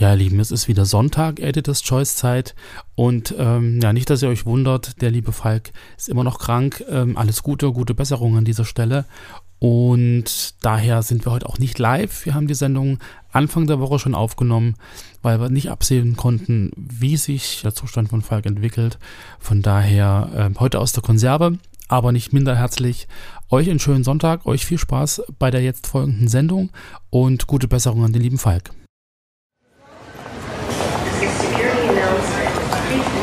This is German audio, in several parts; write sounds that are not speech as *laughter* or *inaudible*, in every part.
Ja, ihr Lieben, es ist wieder Sonntag, Editors Choice Zeit. Und ähm, ja, nicht, dass ihr euch wundert, der liebe Falk ist immer noch krank. Ähm, alles Gute, gute Besserung an dieser Stelle. Und daher sind wir heute auch nicht live. Wir haben die Sendung Anfang der Woche schon aufgenommen, weil wir nicht absehen konnten, wie sich der Zustand von Falk entwickelt. Von daher äh, heute aus der Konserve, aber nicht minder herzlich. Euch einen schönen Sonntag, euch viel Spaß bei der jetzt folgenden Sendung und gute Besserung an den lieben Falk.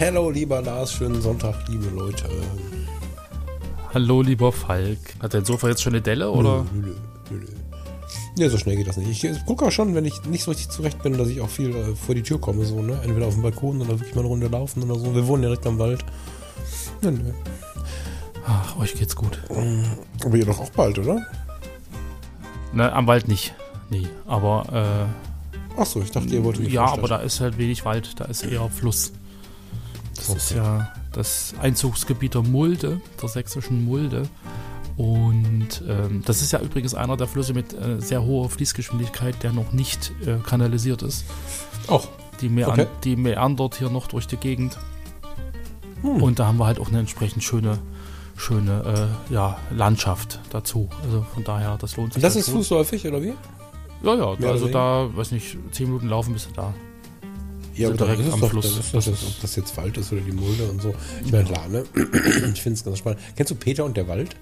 Hallo, lieber Lars, schönen Sonntag, liebe Leute. Hallo, lieber Falk. Hat dein Sofa jetzt schon eine Delle, oder? Nö, nö, nö. Ja, so schnell geht das nicht. Ich gucke auch schon, wenn ich nicht so richtig zurecht bin, dass ich auch viel äh, vor die Tür komme, so, ne? Entweder auf dem Balkon oder wirklich mal eine Runde laufen oder so. Wir wohnen direkt am Wald. Nö, nö. Ach, euch geht's gut. Aber ihr doch auch bald, oder? Ne, am Wald nicht. Nee, aber, äh. Ach so, ich dachte, ihr wolltet Ja, aber da ist halt wenig Wald, da ist eher Fluss. Das okay. ist ja das Einzugsgebiet der Mulde, der sächsischen Mulde. Und ähm, das ist ja übrigens einer der Flüsse mit äh, sehr hoher Fließgeschwindigkeit, der noch nicht äh, kanalisiert ist. Auch. Die, Mean okay. die meandert hier noch durch die Gegend. Hm. Und da haben wir halt auch eine entsprechend schöne, schöne äh, ja, Landschaft dazu. Also von daher, das lohnt sich. Und das ist fußläufig, oder wie? Ja, ja, Mehr also da, weiß nicht, zehn Minuten laufen bist du da. Ja, aber direkt am doch, Fluss. Das ist, das ob das jetzt Wald ist oder die Mulde und so. Ich meine, klar, ne? *clears throat* Ich finde es ganz spannend. Kennst du Peter und der Wald?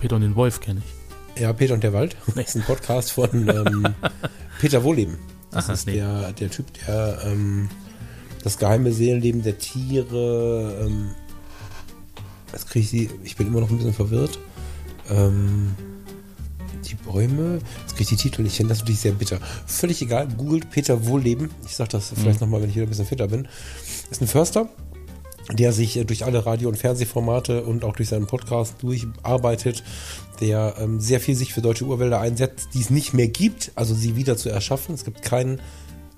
Peter und den Wolf kenne ich. Ja, Peter und der Wald. *laughs* Nee. Das ist ein Podcast von ähm, *laughs* Peter Wohleben. Das Aha, ist nee. der, der Typ, der ähm, das geheime Seelenleben der Tiere. Ähm, das kriege ich sie. Ich bin immer noch ein bisschen verwirrt. Ähm, die Bäume. Jetzt kriege ich die Titel nicht hin, das ist natürlich sehr bitter. Völlig egal, googelt Peter Wohlleben. Ich sage das vielleicht mhm. nochmal, wenn ich wieder ein bisschen fitter bin. Ist ein Förster, der sich äh, durch alle Radio- und Fernsehformate und auch durch seinen Podcast durcharbeitet, der ähm, sehr viel sich für deutsche Urwälder einsetzt, die es nicht mehr gibt, also sie wieder zu erschaffen. Es gibt keinen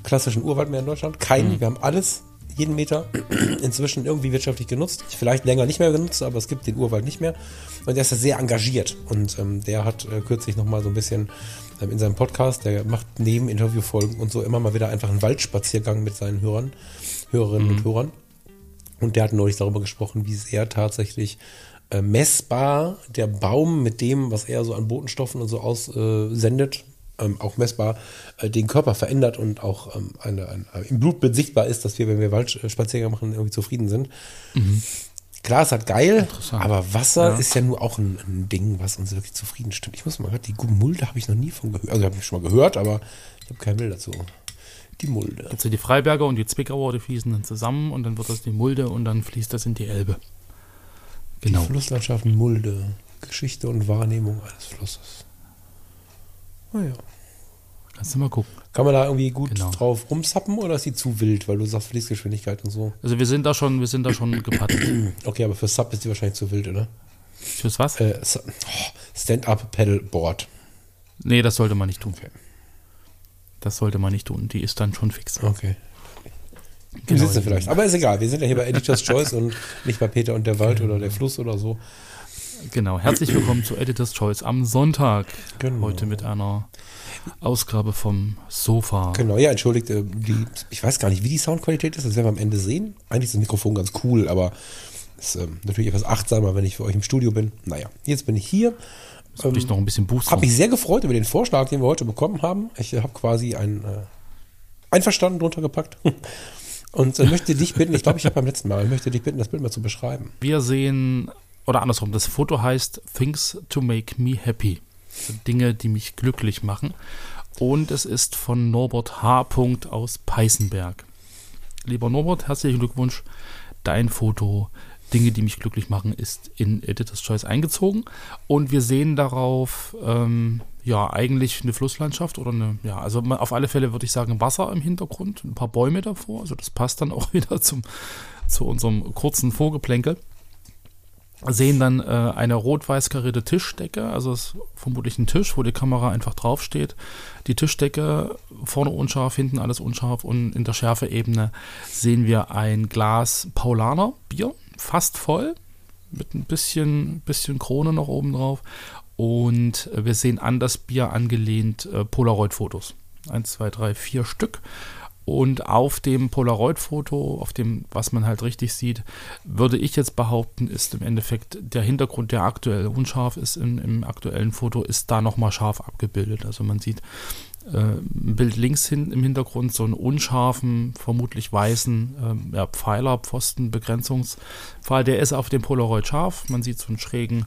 klassischen Urwald mehr in Deutschland. Keinen. Mhm. Wir haben alles jeden Meter inzwischen irgendwie wirtschaftlich genutzt. Vielleicht länger nicht mehr genutzt, aber es gibt den Urwald nicht mehr. Und der ist da sehr engagiert. Und ähm, der hat äh, kürzlich nochmal so ein bisschen ähm, in seinem Podcast, der macht neben Interviewfolgen und so immer mal wieder einfach einen Waldspaziergang mit seinen Hörern, Hörerinnen mhm. und Hörern. Und der hat neulich darüber gesprochen, wie sehr tatsächlich äh, messbar der Baum mit dem, was er so an Botenstoffen und so aussendet, ähm, auch messbar äh, den Körper verändert und auch ähm, eine, ein, äh, im Blutbild sichtbar ist, dass wir, wenn wir Waldspaziergänge machen, irgendwie zufrieden sind. Mhm. Klar, es hat geil, aber Wasser ja. ist ja nur auch ein, ein, Ding, was uns wirklich zufrieden stimmt. Ich muss mal die Mulde habe ich noch nie von gehört. Also habe ich schon mal gehört, aber ich habe kein Bild dazu. Die Mulde. Also die Freiberger und die Zwickauer, die fließen dann zusammen und dann wird das die Mulde und dann fließt das in die Elbe. Genau. Die Flusslandschaft Mulde. Geschichte und Wahrnehmung eines Flusses. Naja. Kannst du mal gucken. Kann man da irgendwie gut genau. drauf rumzappen oder ist die zu wild, weil du sagst Fließgeschwindigkeit und so? Also wir sind da schon, wir sind da schon gepattet. *clears throat* okay, aber für Sub ist die wahrscheinlich zu wild, oder? Fürs was? Äh, oh, Stand-up-Pedalboard. Nee, das sollte man nicht tun. Okay. Das sollte man nicht tun. Die ist dann schon fix. Okay. Genau. sitzen vielleicht. Aber ist egal. Wir sind ja hier bei Editor's Choice und nicht bei Peter und der Wald oder der Fluss oder so. Genau. Herzlich willkommen zu Editor's Choice am Sonntag. Genau. Heute mit einer Ausgabe vom Sofa. Genau, ja, entschuldigt, äh, die, ich weiß gar nicht, wie die Soundqualität ist, das werden wir am Ende sehen. Eigentlich ist das Mikrofon ganz cool, aber ist ähm, natürlich etwas achtsamer, wenn ich für euch im Studio bin. Naja, jetzt bin ich hier. Soll ich noch ein bisschen boosten? Habe mich sehr gefreut über den Vorschlag, den wir heute bekommen haben. Ich habe quasi ein äh, Einverstanden drunter gepackt. *laughs* Und äh, möchte dich bitten, ich glaube, ich habe beim letzten Mal, möchte dich bitten, das Bild mal zu beschreiben. Wir sehen, oder andersrum, das Foto heißt Things to Make Me Happy. Dinge, die mich glücklich machen. Und es ist von Norbert H. aus Peißenberg. Lieber Norbert, herzlichen Glückwunsch. Dein Foto, Dinge, die mich glücklich machen, ist in Editor's Choice eingezogen. Und wir sehen darauf, ähm, ja, eigentlich eine Flusslandschaft oder eine, ja, also auf alle Fälle würde ich sagen Wasser im Hintergrund, ein paar Bäume davor, also das passt dann *laughs* auch wieder zum, zu unserem kurzen Vorgeplänkel. Sehen dann äh, eine rot-weiß karierte Tischdecke, also ist vermutlich ein Tisch, wo die Kamera einfach draufsteht. Die Tischdecke vorne unscharf, hinten alles unscharf und in der Schärfeebene sehen wir ein Glas Paulaner Bier, fast voll, mit ein bisschen, bisschen Krone noch oben drauf und äh, wir sehen an das Bier angelehnt äh, Polaroid-Fotos. Eins, zwei, drei, vier Stück. Und auf dem Polaroid-Foto, auf dem, was man halt richtig sieht, würde ich jetzt behaupten, ist im Endeffekt der Hintergrund, der aktuell unscharf ist im, im aktuellen Foto, ist da nochmal scharf abgebildet. Also man sieht äh, ein Bild links hin im Hintergrund, so einen unscharfen, vermutlich weißen äh, ja, Pfeiler, Pfosten, Begrenzungspfeil. Der ist auf dem Polaroid scharf. Man sieht so einen schrägen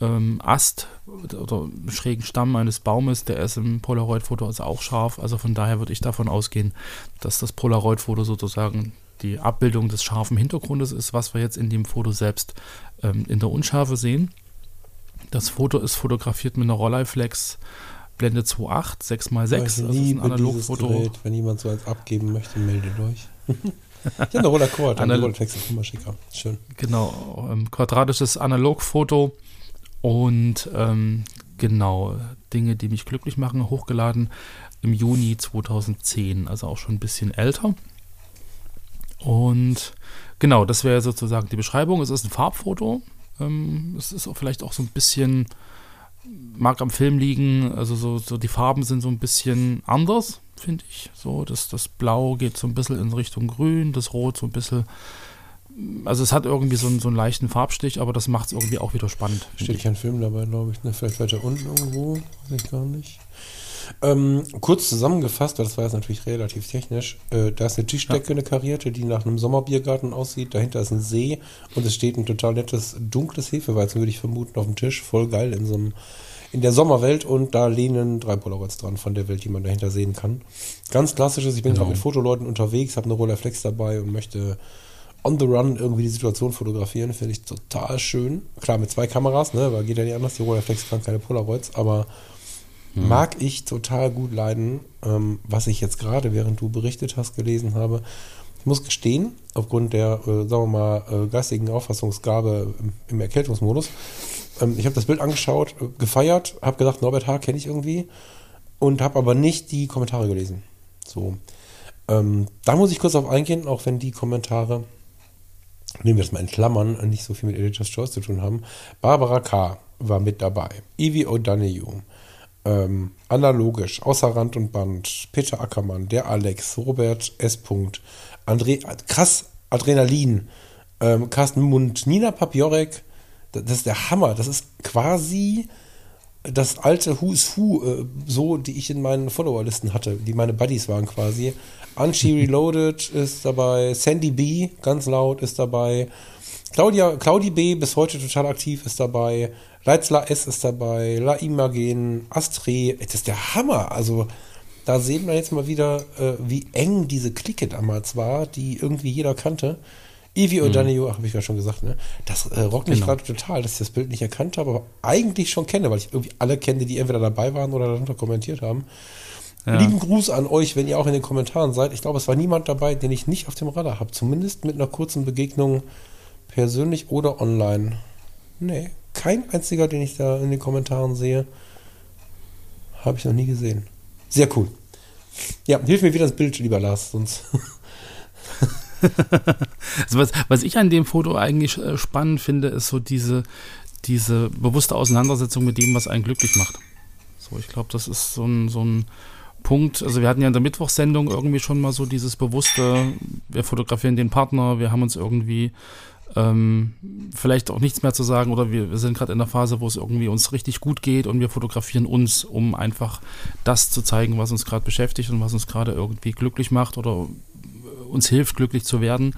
ähm, Ast oder schrägen Stamm eines Baumes, der ist im Polaroid-Foto also auch scharf. Also von daher würde ich davon ausgehen, dass das Polaroid-Foto sozusagen die Abbildung des scharfen Hintergrundes ist, was wir jetzt in dem Foto selbst ähm, in der Unschärfe sehen. Das Foto ist fotografiert mit einer Rolleiflex Blende 2.8, 6x6, also ein Analogfoto. Wenn jemand so eins abgeben möchte, meldet euch. ich habe eine Roller Quad, *laughs* eine Rolleiflex ist immer schicker. Schön. Genau, ähm, quadratisches Analogfoto und ähm, genau, Dinge, die mich glücklich machen, hochgeladen im Juni 2010, also auch schon ein bisschen älter. Und genau, das wäre sozusagen die Beschreibung. Es ist ein Farbfoto. Ähm, es ist auch vielleicht auch so ein bisschen, mag am Film liegen, also so, so die Farben sind so ein bisschen anders, finde ich. So, das, das Blau geht so ein bisschen in Richtung Grün, das Rot so ein bisschen also es hat irgendwie so einen, so einen leichten Farbstich, aber das macht es irgendwie auch wieder spannend. Steht kein Film dabei, glaube ich. Ne? Vielleicht weiter unten irgendwo, weiß ich gar nicht. Ähm, kurz zusammengefasst, weil das war jetzt natürlich relativ technisch, äh, da ist eine Tischdecke, ja. eine karierte, die nach einem Sommerbiergarten aussieht. Dahinter ist ein See und es steht ein total nettes, dunkles Hefeweizen, würde ich vermuten, auf dem Tisch. Voll geil in so einem, in der Sommerwelt und da lehnen drei Polaroids dran von der Welt, die man dahinter sehen kann. Ganz klassisches, ich bin genau. gerade mit Fotoleuten unterwegs, habe eine Rollerflex dabei und möchte on the run irgendwie die Situation fotografieren, finde ich total schön. Klar, mit zwei Kameras, ne, weil geht ja nicht anders, die Rolleiflex kann keine Polaroids, aber hm. mag ich total gut leiden, ähm, was ich jetzt gerade, während du berichtet hast, gelesen habe. Ich muss gestehen, aufgrund der, äh, sagen wir mal, äh, geistigen Auffassungsgabe im, im Erkältungsmodus, ähm, ich habe das Bild angeschaut, äh, gefeiert, habe gesagt, Norbert H. kenne ich irgendwie und habe aber nicht die Kommentare gelesen. So. Ähm, da muss ich kurz auf eingehen, auch wenn die Kommentare nehmen wir das mal in Klammern, nicht so viel mit Editor's Choice zu tun haben. Barbara K. war mit dabei. Evie O'Donoghue. Ähm, analogisch, außer Rand und Band, Peter Ackermann, der Alex, Robert S. André, krass, Adrenalin, ähm, Carsten Mund, Nina Papiorek, das, das ist der Hammer, das ist quasi das alte Who's Who, äh, so, die ich in meinen Followerlisten hatte, die meine Buddies waren quasi. Anchi Reloaded ist dabei, Sandy B, ganz laut, ist dabei. Claudia, Claudi B, bis heute total aktiv, ist dabei. Leitzler S ist dabei. La Imagen, Astre, das ist der Hammer. Also, da sehen wir jetzt mal wieder, äh, wie eng diese Clique damals war, die irgendwie jeder kannte. Evie mhm. O'Donoghue, habe ich ja schon gesagt, ne? Das äh, rockt mich genau. gerade total, dass ich das Bild nicht erkannt habe, aber eigentlich schon kenne, weil ich irgendwie alle kenne, die entweder dabei waren oder darunter kommentiert haben. Ja. Lieben Gruß an euch, wenn ihr auch in den Kommentaren seid. Ich glaube, es war niemand dabei, den ich nicht auf dem Radar habe. Zumindest mit einer kurzen Begegnung persönlich oder online. Nee, kein einziger, den ich da in den Kommentaren sehe, habe ich noch nie gesehen. Sehr cool. Ja, hilf mir wieder das Bild, lieber Lars, sonst. *laughs* also was, was ich an dem Foto eigentlich äh, spannend finde, ist so diese, diese bewusste Auseinandersetzung mit dem, was einen glücklich macht. So, ich glaube, das ist so ein, so ein Punkt. Also wir hatten ja in der Mittwochssendung irgendwie schon mal so dieses bewusste, wir fotografieren den Partner, wir haben uns irgendwie ähm, vielleicht auch nichts mehr zu sagen oder wir, wir sind gerade in der Phase, wo es irgendwie uns richtig gut geht und wir fotografieren uns, um einfach das zu zeigen, was uns gerade beschäftigt und was uns gerade irgendwie glücklich macht oder uns hilft, glücklich zu werden.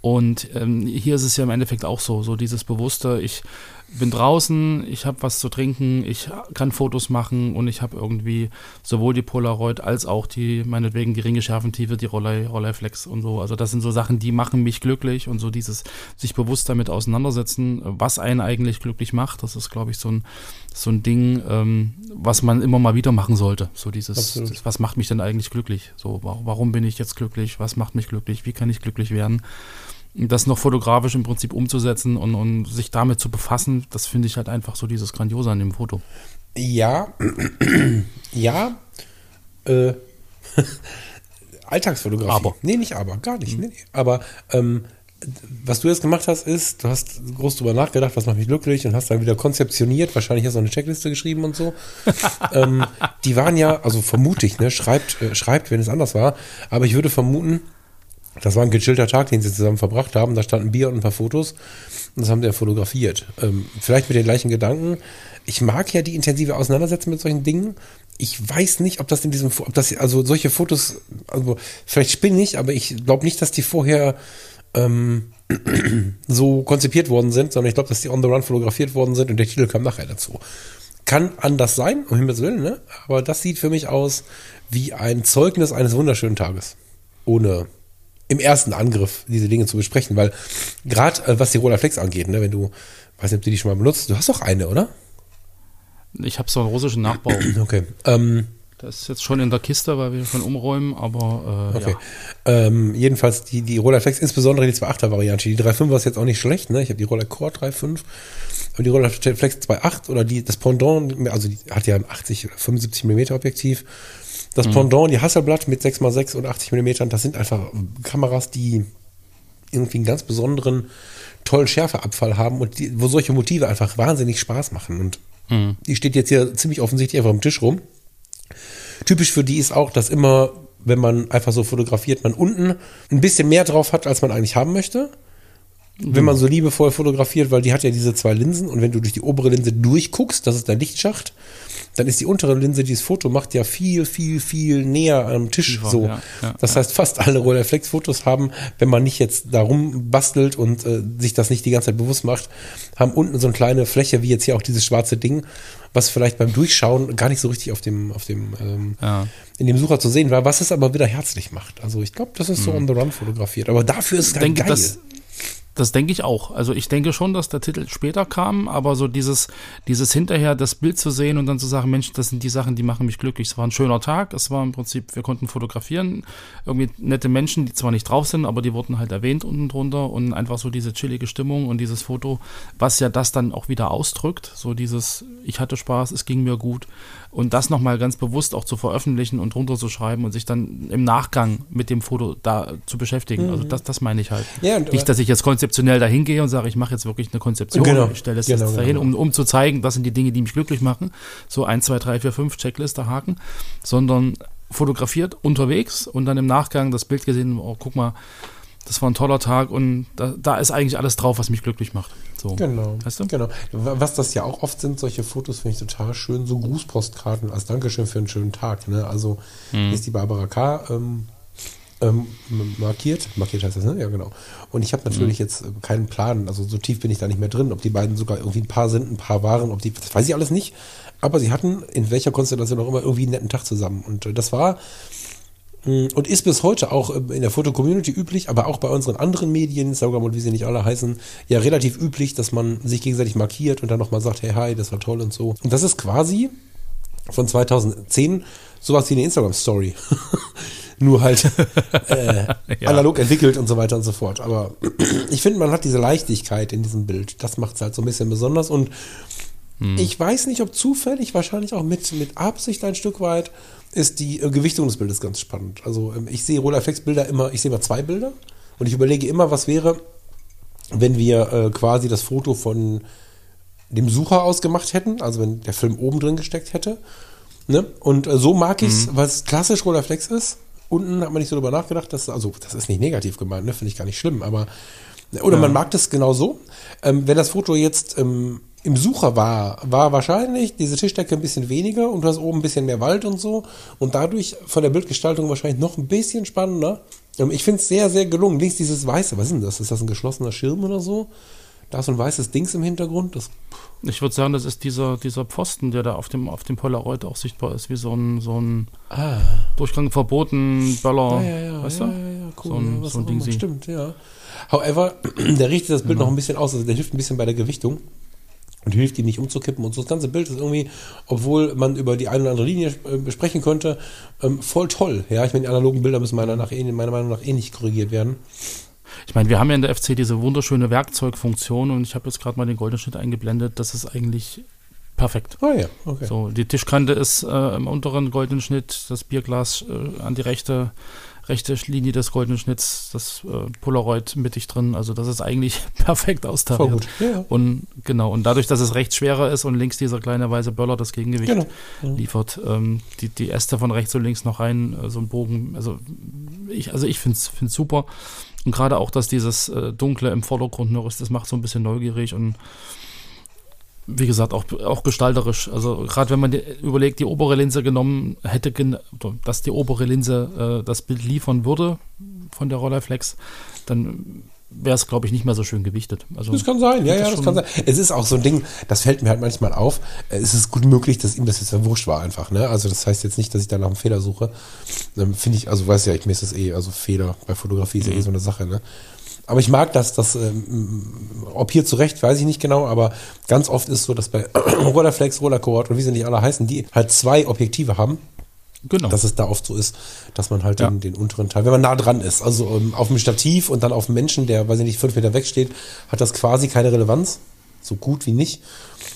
Und ähm, hier ist es ja im Endeffekt auch so, so dieses Bewusste, ich bin draußen, ich habe was zu trinken, ich kann Fotos machen und ich habe irgendwie sowohl die Polaroid als auch die, meinetwegen geringe Schärfentiefe, die Rolleiflex und so. Also das sind so Sachen, die machen mich glücklich und so dieses sich bewusst damit auseinandersetzen, was einen eigentlich glücklich macht. Das ist, glaube ich, so ein, so ein Ding, ähm, was man immer mal wieder machen sollte. So dieses, das, was macht mich denn eigentlich glücklich? So, warum bin ich jetzt glücklich? Was macht mich glücklich? Wie kann ich glücklich werden? Das noch fotografisch im Prinzip umzusetzen und, und sich damit zu befassen, das finde ich halt einfach so dieses Grandiose an dem Foto. Ja, *clears throat* ja, äh, *laughs* Alltagsfotografie. Aber. Nee, nicht aber, gar nicht. Nee, nee. Aber ähm, was du jetzt gemacht hast, ist, du hast groß drüber nachgedacht, was macht mich glücklich und hast dann wieder konzeptioniert, wahrscheinlich hast du eine Checkliste geschrieben und so. *laughs* ähm, die waren ja, also vermute ich, ne, schreibt, äh, schreibt, wenn es anders war, aber ich würde vermuten, das war ein gechillter Tag, den sie zusammen verbracht haben. Da standen Bier und ein paar Fotos. Und das haben sie ja fotografiert. Ähm, vielleicht mit den gleichen Gedanken. Ich mag ja die intensive Auseinandersetzung mit solchen Dingen. Ich weiß nicht, ob das in diesem, ob das, also solche Fotos, also vielleicht spinne ich, aber ich glaube nicht, dass die vorher ähm, *clears throat* so konzipiert worden sind, sondern ich glaube, dass die on the run fotografiert worden sind und der Titel kam nachher dazu. Kann anders sein, um Himmels Willen, ne? Aber das sieht für mich aus wie ein Zeugnis eines wunderschönen Tages. Ohne im ersten Angriff diese Dinge zu besprechen, weil gerade äh, was die Rollerflex angeht, ne, wenn du, weiß nicht, ob du die schon mal benutzt, du hast doch eine, oder? Ich habe so einen russischen Nachbau. *clears throat* Okay. Ähm, das ist jetzt schon in der Kiste, weil wir schon umräumen, aber äh, okay. Ja. Ähm, jedenfalls die, die Rollerflex, insbesondere die 2.8er Variante. Die 3.5er ist jetzt auch nicht schlecht, ne? Ich habe die Roller Core 3.5, aber die Rollerflex 2.8 oder die, das Pendant, also die hat ja ein 80 oder 75 mm Objektiv das mhm. Pendant, die Hasselblatt mit 6x6 und 80 mm, das sind einfach Kameras, die irgendwie einen ganz besonderen, tollen Schärfeabfall haben und die, wo solche Motive einfach wahnsinnig Spaß machen. Und mhm. die steht jetzt hier ziemlich offensichtlich einfach am Tisch rum. Typisch für die ist auch, dass immer, wenn man einfach so fotografiert, man unten ein bisschen mehr drauf hat, als man eigentlich haben möchte. Wenn man so liebevoll fotografiert, weil die hat ja diese zwei Linsen und wenn du durch die obere Linse durchguckst, das ist der Lichtschacht, dann ist die untere Linse, die das Foto macht, ja viel, viel, viel näher am Tisch Tiefer, so. Ja, ja, das heißt, fast alle Rolleiflex-Fotos haben, wenn man nicht jetzt darum bastelt und äh, sich das nicht die ganze Zeit bewusst macht, haben unten so eine kleine Fläche, wie jetzt hier auch dieses schwarze Ding, was vielleicht beim Durchschauen gar nicht so richtig auf dem, auf dem, ähm, ja. in dem Sucher zu sehen war, was es aber wieder herzlich macht. Also ich glaube, das ist so mhm. on the run fotografiert. Aber dafür ist es geil. Das, das denke ich auch. Also ich denke schon, dass der Titel später kam, aber so dieses, dieses hinterher das Bild zu sehen und dann zu sagen, Mensch, das sind die Sachen, die machen mich glücklich. Es war ein schöner Tag. Es war im Prinzip, wir konnten fotografieren. Irgendwie nette Menschen, die zwar nicht drauf sind, aber die wurden halt erwähnt unten drunter und einfach so diese chillige Stimmung und dieses Foto, was ja das dann auch wieder ausdrückt. So dieses, ich hatte Spaß, es ging mir gut. Und das nochmal ganz bewusst auch zu veröffentlichen und runterzuschreiben und sich dann im Nachgang mit dem Foto da zu beschäftigen. Also mhm. Also das, das meine ich halt. Ja, Nicht, dass ich jetzt konzeptionell dahin gehe und sage, ich mache jetzt wirklich eine Konzeption. Genau. Ich stelle es genau, jetzt dahin, genau. um, um zu zeigen, das sind die Dinge, die mich glücklich machen. So 1, 2, 3, 4, 5 Checkliste haken. Sondern fotografiert unterwegs und dann im Nachgang das Bild gesehen, oh, guck mal, das war ein toller Tag und da, da, ist eigentlich alles drauf, was mich glücklich macht. So, genau. Weißt du? Genau. Was das ja auch oft sind, solche Fotos finde ich total schön, so Grußpostkarten als Dankeschön für einen schönen Tag. Ne? Also hm. ist die Barbara K. Ähm, ähm, markiert. Markiert heißt das, ne? Ja, genau. Und ich habe natürlich mhm. jetzt keinen Plan, also so tief bin ich da nicht mehr drin, ob die beiden sogar irgendwie ein paar sind, ein paar waren, ob die, das weiß ich alles nicht. Aber sie hatten in welcher Konstellation auch immer irgendwie einen netten Tag zusammen. Und äh, das war und ist bis heute auch äh, in der Foto-Community üblich, aber auch bei unseren anderen Medien, Instagram und wie sie nicht alle heißen, ja relativ üblich, dass man sich gegenseitig markiert und dann nochmal sagt, hey, hi, das war toll und so. Und das ist quasi von 2010 sowas wie eine Instagram-Story. *laughs* Nur halt *laughs* äh, ja. analog entwickelt und so weiter und so fort. Aber *clears throat* ich finde, man hat diese Leichtigkeit in diesem Bild. Das macht es halt so ein bisschen besonders. Und hm. ich weiß nicht, ob zufällig, wahrscheinlich auch mit, mit Absicht ein Stück weit, ist die äh, Gewichtung des Bildes ganz spannend. Also ähm, ich sehe Rolleiflex-Bilder immer, ich sehe immer zwei Bilder und ich überlege immer, was wäre, wenn wir äh, quasi das Foto von dem Sucher ausgemacht hätten, also wenn der Film oben drin gesteckt hätte. Ne? Und äh, so mag ich es, mhm. was klassisch Rolleiflex ist. Unten hat man nicht so drüber nachgedacht, dass, also das ist nicht negativ gemeint, ne? finde ich gar nicht schlimm, aber oder ja. man mag das genau so. Ähm, wenn das Foto jetzt ähm, im Sucher war, war wahrscheinlich diese Tischdecke ein bisschen weniger und du hast oben ein bisschen mehr Wald und so und dadurch von der Bildgestaltung wahrscheinlich noch ein bisschen spannender. Ähm, ich finde es sehr, sehr gelungen. Links dieses Weiße, was ist denn das? Ist das ein geschlossener Schirm oder so? Da ist so ein weißes Dings im Hintergrund. Das ich würde sagen, das ist dieser, dieser Pfosten, der da auf dem, auf dem Polaroid auch sichtbar ist, wie so ein, so ein ah. Durchgang verboten, Böller. Ja, ja, ja, weißt ja, du? ja, ja, cool. So ein, ja, so ein Ding. Stimmt, ja. However, *clears throat* der richtet das Bild genau. noch ein bisschen aus, also der hilft ein bisschen bei der Gewichtung und hilft ihm nicht umzukippen. Und so das ganze Bild ist irgendwie, obwohl man über die eine oder andere Linie äh, besprechen könnte, ähm, voll toll. Ja, ich meine, die analogen Bilder müssen meiner, nach, meiner Meinung nach eh nicht korrigiert werden. Ich meine, wir haben ja in der FC diese wunderschöne Werkzeugfunktion und ich habe jetzt gerade mal den Goldenschnitt eingeblendet. Das ist eigentlich perfekt. Oh ja, okay. So, die Tischkante ist äh, im unteren goldenen Schnitt, das Bierglas äh, an die rechte, rechte Linie des goldenen Schnitts, das äh, Polaroid mittig drin. Also das ist eigentlich *laughs* perfekt austariert. Voll gut. Ja. Und genau, und dadurch, dass es rechts schwerer ist und links dieser kleine weiße Böller das Gegengewicht genau. Mhm. liefert, ähm, die, die Äste von rechts und links noch rein, äh, so ein Bogen. Also ich, also ich finde es super. Und gerade auch, dass dieses äh, Dunkle im Vordergrund noch ist, das macht so ein bisschen neugierig und wie gesagt, auch, auch gestalterisch. Also gerade wenn man die, überlegt, die obere Linse genommen hätte, dass die obere Linse äh, das Bild liefern würde von der Rolleiflex, dann wäre es, glaube ich, nicht mehr so schön gewichtet. Also, das kann sein, ja, ja, das kann sein. Es ist auch so ein Ding, das fällt mir halt manchmal auf. Es ist gut möglich, dass ihm das jetzt wurscht war einfach, ne? Also das heißt jetzt nicht, dass ich da nach einem Fehler suche. Ähm, Finde ich, also weiß ja, ich mir ist das eh, also Fehler bei Fotografie ist ja eh mhm. so eine Sache, ne? Aber ich mag das, das, ähm, ob hier zurecht, weiß ich nicht genau, aber ganz oft ist so, dass bei Rollerflex, Rollercohort und wie sie nicht alle heißen, die halt zwei Objektive haben Genau. Dass es da oft so ist, dass man halt ja. den, den, unteren Teil, wenn man nah dran ist, also um, ähm, auf dem Stativ und dann auf dem Menschen, der, weiß ich nicht, fünf Meter weg steht, hat das quasi keine Relevanz. So gut wie nicht.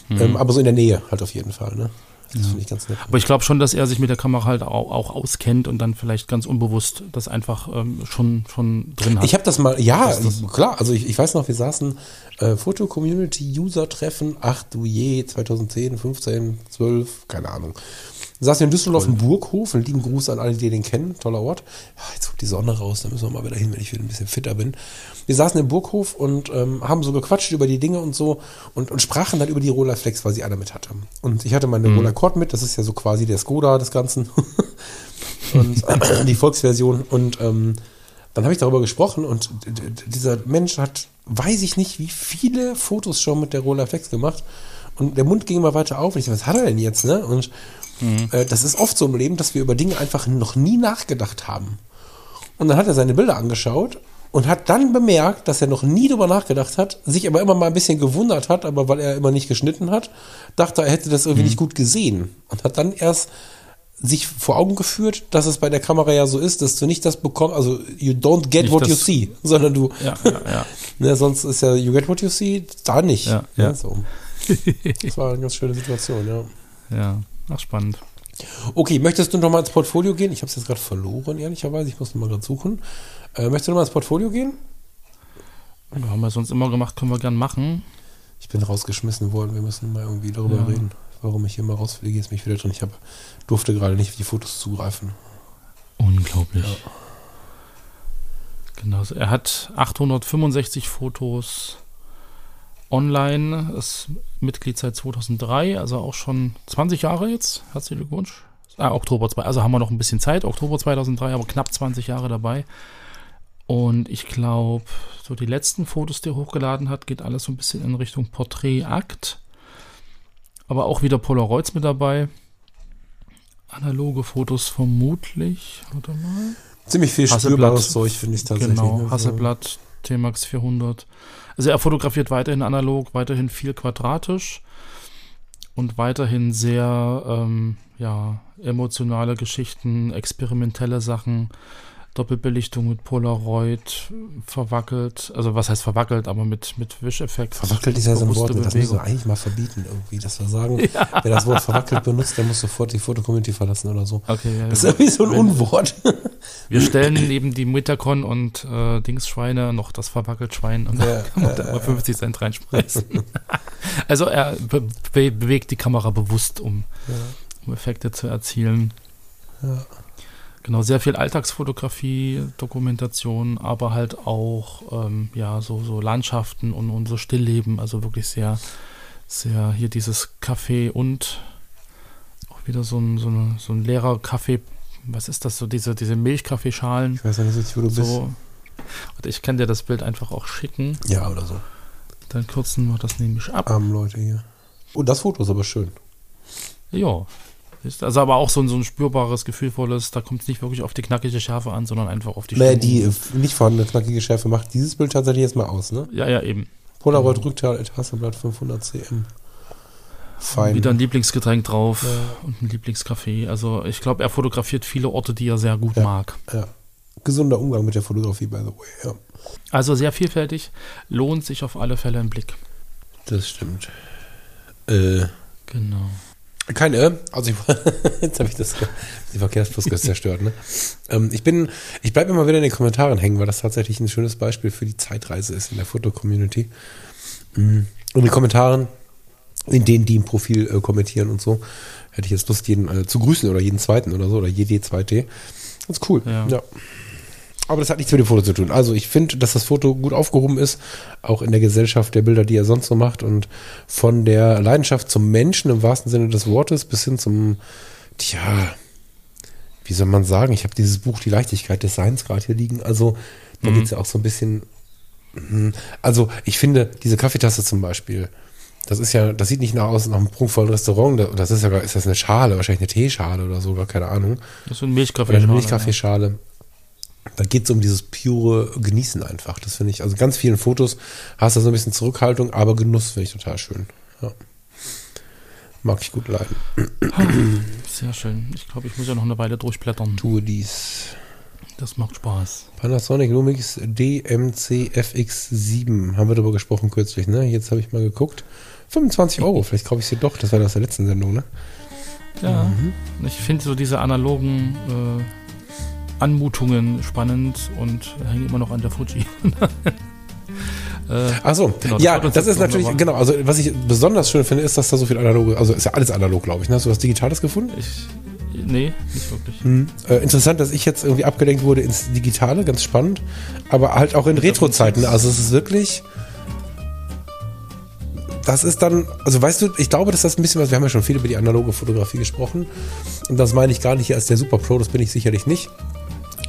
Mhm. Ähm, aber so in der Nähe halt auf jeden Fall, ne? Das ja. finde ich ganz nett. Aber ich glaube schon, dass er sich mit der Kamera halt auch, auch, auskennt und dann vielleicht ganz unbewusst das einfach ähm, schon, schon drin hat. Ich habe das mal, ja, das klar, also ich, ich weiß noch, wir saßen äh, Foto-Community-User-Treffen, ach du je, 2010, 15, 12, keine Ahnung. Saßen in Düsseldorf im Burghof. Einen lieben Gruß an alle, die den kennen. Toller Ort. Jetzt kommt die Sonne raus, da müssen wir mal wieder hin, wenn ich wieder ein bisschen fitter bin. Wir saßen im Burghof und ähm, haben so gequatscht über die Dinge und so und, und sprachen dann über die Rollerflex, weil sie alle mit hatte. Und ich hatte meine mhm. Roller Cord mit, das ist ja so quasi der Skoda des Ganzen. *laughs* und äh, die Volksversion. Und ähm, dann habe ich darüber gesprochen und dieser Mensch hat, weiß ich nicht, wie viele Fotos schon mit der Rollerflex gemacht. Und der Mund ging immer weiter auf. Und ich dachte, was hat er denn jetzt, ne? Und Mhm. Das ist oft so im Leben, dass wir über Dinge einfach noch nie nachgedacht haben. Und dann hat er seine Bilder angeschaut und hat dann bemerkt, dass er noch nie darüber nachgedacht hat, sich aber immer mal ein bisschen gewundert hat, aber weil er immer nicht geschnitten hat, dachte er hätte das irgendwie mhm. nicht gut gesehen und hat dann erst sich vor Augen geführt, dass es bei der Kamera ja so ist, dass du nicht das bekommst, also you don't get nicht what you see, *laughs* sondern du, ja, ja, ja. *laughs* ne, sonst ist ja you get what you see, da nicht. Ja, ja. Ne, so. *laughs* Das war eine ganz schöne Situation, ja. Ja. Ach, spannend. Okay, möchtest du noch mal ins Portfolio gehen? Ich habe es jetzt gerade verloren, ehrlicherweise. Ich muss noch mal gerade suchen. Äh, möchtest du noch mal ins Portfolio gehen? Ja, haben wir sonst immer gemacht, können wir gern machen. Ich bin rausgeschmissen worden. Wir müssen mal irgendwie darüber ja. reden, warum ich hier mal rausfliege. Ist mich wieder drin. Ich hab, durfte gerade nicht auf die Fotos zugreifen. Unglaublich. Ja. Genau. Er hat 865 Fotos online, ist Mitglied seit 2003, also auch schon 20 Jahre jetzt. Herzlichen Glückwunsch. Ah, Oktober 2, also haben wir noch ein bisschen Zeit, Oktober 2003, aber knapp 20 Jahre dabei. Und ich glaube, so die letzten Fotos, die er hochgeladen hat, geht alles so ein bisschen in Richtung Porträtakt. Aber auch wieder Polaroids mit dabei. Analoge Fotos vermutlich. Warte mal. Ziemlich viel spürbares Zeug, finde ich tatsächlich. Genau, ne? Hasselblatt, T-Max 400. Also er fotografiert weiterhin analog, weiterhin viel quadratisch und weiterhin sehr ähm, ja, emotionale Geschichten, experimentelle Sachen. Doppelbelichtung mit Polaroid, verwackelt, also was heißt verwackelt, aber mit, mit Wischeffekt. Verwackelt ist ja so ein Wort, Bewegung. das müssen wir eigentlich mal verbieten irgendwie, dass wir sagen, *laughs* ja. wer das Wort verwackelt benutzt, der muss sofort die Fotocommunity verlassen oder so. Okay, ja, das ist irgendwie so ein Unwort. Wir stellen neben die Metacon und äh, Dingsschweine noch das verwackelt Schwein und ja, kann man äh, da mal 50 Cent reinschmeißen. *laughs* also er be bewegt die Kamera bewusst, um, um Effekte zu erzielen. Ja. Genau, sehr viel Alltagsfotografie, Dokumentation, aber halt auch ähm, ja so, so Landschaften und, und so Stillleben, also wirklich sehr, sehr hier dieses Kaffee und auch wieder so ein, so, eine, so ein leerer Kaffee, was ist das, so diese, diese Milchkaffeeschalen. Ich weiß nicht, wo du so. bist. Und ich kann dir das Bild einfach auch schicken. Ja, oder so. Dann kürzen wir das nämlich ab. Armen Leute hier. Oh, das Foto ist aber schön. Ja. Ist also aber auch so ein, so ein spürbares, gefühlvolles, da kommt es nicht wirklich auf die knackige Schärfe an, sondern einfach auf die Naja, die äh, nicht vorhandene knackige Schärfe macht dieses Bild tatsächlich jetzt mal aus, ne? Ja, ja, eben. Polaroid mhm. Rückteil, Hasselblatt 500 cm. Fein. Wieder ein Lieblingsgetränk drauf ja. und ein Lieblingskaffee. Also ich glaube, er fotografiert viele Orte, die er sehr gut ja, mag. Ja. Gesunder Umgang mit der Fotografie, by the way, ja. Also sehr vielfältig, lohnt sich auf alle Fälle ein Blick. Das stimmt. Äh, genau. Keine, also ich, *laughs* jetzt habe ich das, die Verkehrsfluss *laughs* zerstört, ne? Ähm, ich bin, ich bleibe immer wieder in den Kommentaren hängen, weil das tatsächlich ein schönes Beispiel für die Zeitreise ist in der Foto-Community. Mm. In den Kommentaren, in denen die im Profil äh, kommentieren und so, hätte ich jetzt Lust, jeden äh, zu grüßen oder jeden zweiten oder so, oder jede zweite. Ganz cool. ja. ja. Aber das hat nichts mit dem Foto zu tun. Also ich finde, dass das Foto gut aufgehoben ist, auch in der Gesellschaft der Bilder, die er sonst so macht. Und von der Leidenschaft zum Menschen im wahrsten Sinne des Wortes bis hin zum, tja, wie soll man sagen, ich habe dieses Buch Die Leichtigkeit des Seins gerade hier liegen. Also da mhm. geht es ja auch so ein bisschen. Hm, also ich finde, diese Kaffeetasse zum Beispiel, das ist ja, das sieht nicht nach aus nach einem prunkvollen Restaurant. Das ist ja, ist das eine Schale, wahrscheinlich eine Teeschale oder so, gar keine Ahnung. Das ist eine Milchkaffeeschale. Oder eine Milchkaffeeschale. Ja. Da geht es um dieses pure Genießen einfach. Das finde ich, also ganz vielen Fotos hast du so ein bisschen Zurückhaltung, aber Genuss finde ich total schön. Ja. Mag ich gut leiden. Sehr schön. Ich glaube, ich muss ja noch eine Weile durchblättern. Tue dies. Das macht Spaß. Panasonic Lumix DMC FX7. Haben wir darüber gesprochen kürzlich, ne? Jetzt habe ich mal geguckt. 25 Euro, vielleicht kaufe ich sie doch. Das war das der letzten Sendung, ne? Ja. Mhm. Ich finde so diese analogen äh, Anmutungen spannend und hängen immer noch an der Fuji. *laughs* Äh, Ach so, genau, ja, das, das ist natürlich, war. genau, also was ich besonders schön finde, ist, dass da so viel analoge, also ist ja alles analog, glaube ich, ne? Hast du was Digitales gefunden? Ich, nee, nicht wirklich. Hm. Äh, interessant, dass ich jetzt irgendwie abgelenkt wurde ins Digitale, ganz spannend, aber halt auch in Retro-Zeiten, also es ist wirklich, das ist dann, also weißt du, ich glaube, dass das ein bisschen was, wir haben ja schon viel über die analoge Fotografie gesprochen und das meine ich gar nicht hier als der Super Pro, das bin ich sicherlich nicht.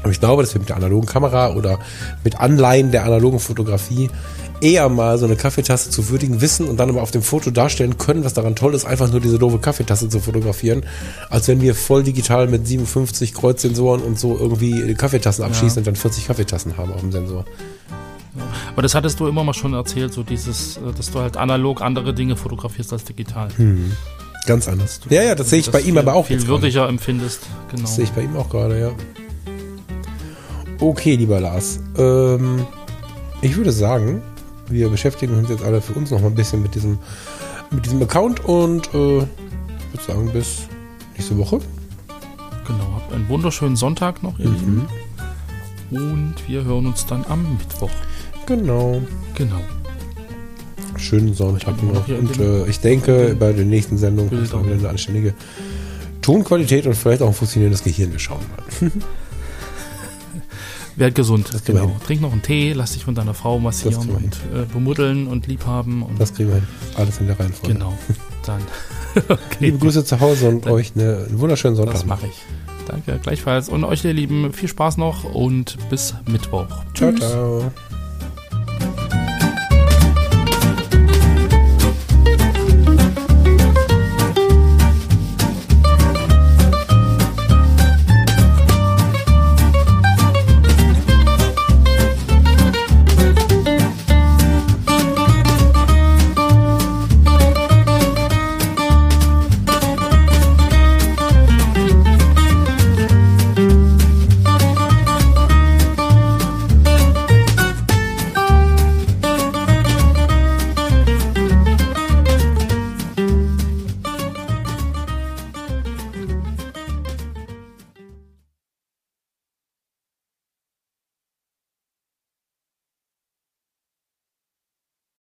Aber ich glaube, dass wir mit der analogen Kamera oder mit Anleihen der analogen Fotografie eher mal so eine Kaffeetasse zu würdigen wissen und dann aber auf dem Foto darstellen können, was daran toll ist, einfach nur diese doofe Kaffeetasse zu fotografieren, als wenn wir voll digital mit 57 Kreuzsensoren und so irgendwie Kaffeetassen abschießen ja. und dann 40 Kaffeetassen haben auf dem Sensor. Aber das hattest du immer mal schon erzählt, so dieses, äh, dass du halt analog andere Dinge fotografierst als digital. Hm. Ganz anders. Ja, ja, das sehe ich bei ihm aber auch. Viel würdiger empfindest, genau. Das sehe ich bei ihm auch gerade, ja. Okay, lieber Lars. Ähm, ich würde sagen, wir beschäftigen uns jetzt alle für uns noch mal ein bisschen mit diesem, mit diesem Account und äh, würde sagen, bis nächste Woche. Genau, habt einen wunderschönen Sonntag noch, ihr mhm. Lieben. Und wir hören uns dann am Mittwoch. Genau. Genau. Schönen Sonntag noch. Und äh, ich denke, bei der nächsten Sendung ist auch wieder eine anständige Tonqualität und vielleicht auch ein funktionierendes Gehirn. Wir schauen mal. *laughs* Werd gesund. Genau. Trink noch einen Tee, lass dich von deiner Frau massieren und äh, bemuddeln und liebhaben. Und das kriegen wir hin. Alles in der Reihenfolge. Genau. Dann. *laughs* okay. Liebe Grüße zu Hause und Dann, euch eine, einen wunderschönen Sonntag. Das mache ich. Danke, gleichfalls. Und euch, ihr Lieben, viel Spaß noch und bis Mittwoch. Ciao, Tschüss. ciao.